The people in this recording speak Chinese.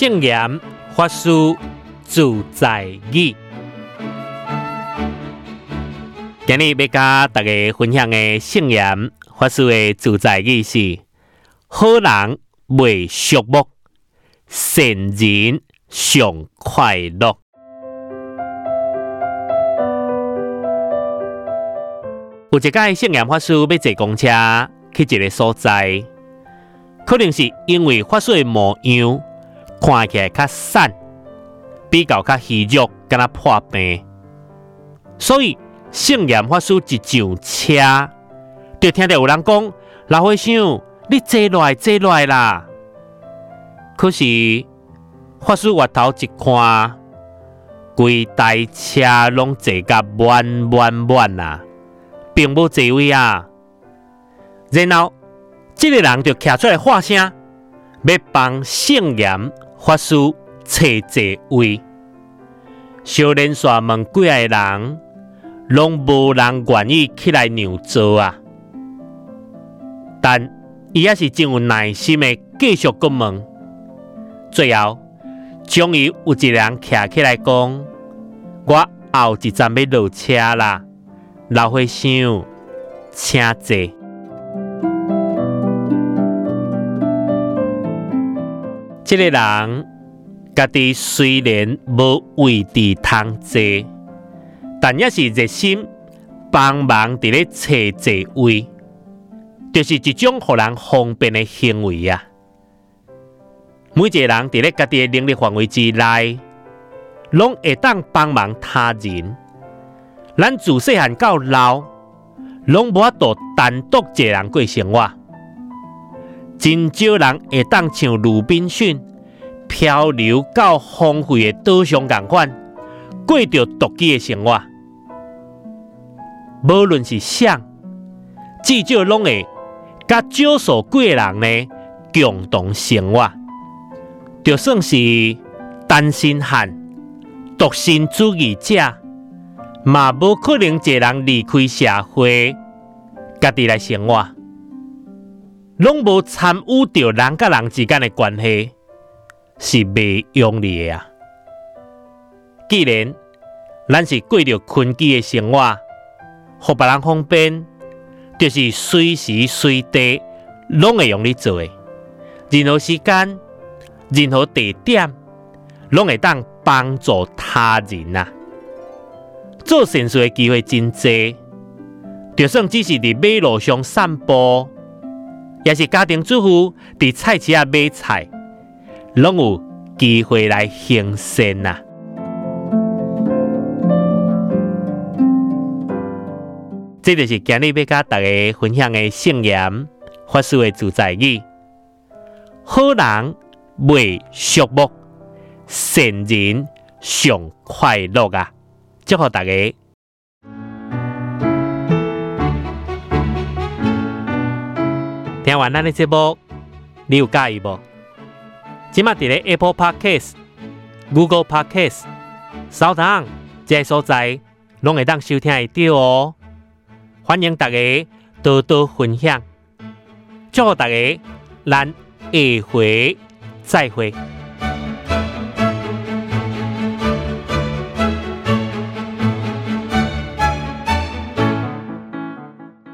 圣严法师自在语，今日要甲大家分享的圣严法师的自在语是：好人未寂寞，善人上快乐。有一届圣严法师要坐公车去一个所在，可能是因为法师的模样。看起来较散，比较较虚弱，敢若破病，所以圣严法师一上车，就听到有人讲：“老和尚，你坐落来，坐落来啦！”可是法师回头一看，规台车拢坐甲满满满啊，并无座位啊。然后，这个人就徛出来发声，要帮圣严。法师找座位，小莲山问几个人，拢无人愿意起来让座啊。但伊也是真有耐心的，继续阁问。最后，终于有一人徛起来讲：“我后一站要落车啦，老和尚，请坐。”这个人家己虽然无位置通坐，但也是热心帮忙伫咧找座位，就是一种互人方便的行为啊。每一个人伫咧家己的能力范围之内，拢会当帮忙他人。咱自细汉到老，拢无法度单独一个人过生活。真少人会当像鲁滨逊漂流到荒废的岛上共款，过着独居的生活。无论是谁，至少拢会甲少数几个人呢共同生活，就算是单身汉、独身主义者，嘛无可能一个人离开社会，家己来生活。拢无参与到人甲人之间的关系，是袂用力的啊！既然咱是过着困居的生活，互别人方便，就是随时随地拢会用你做的。任何时间、任何地点，拢会当帮助他人啊！做善事的机会真多，就算只是伫马路上散步。也是家庭主妇伫菜市啊买菜，拢有机会来行善呐。这就是今日要甲大家分享的圣言法师的主在语。好人未寂寞，善人上快乐啊！祝福大家。听完咱的节目，你有介意无？即马伫咧 Apple Podcast、Google Podcast、扫档这些所在，拢会当收听会到哦。欢迎大家多多分享，祝福大家，咱下回再会。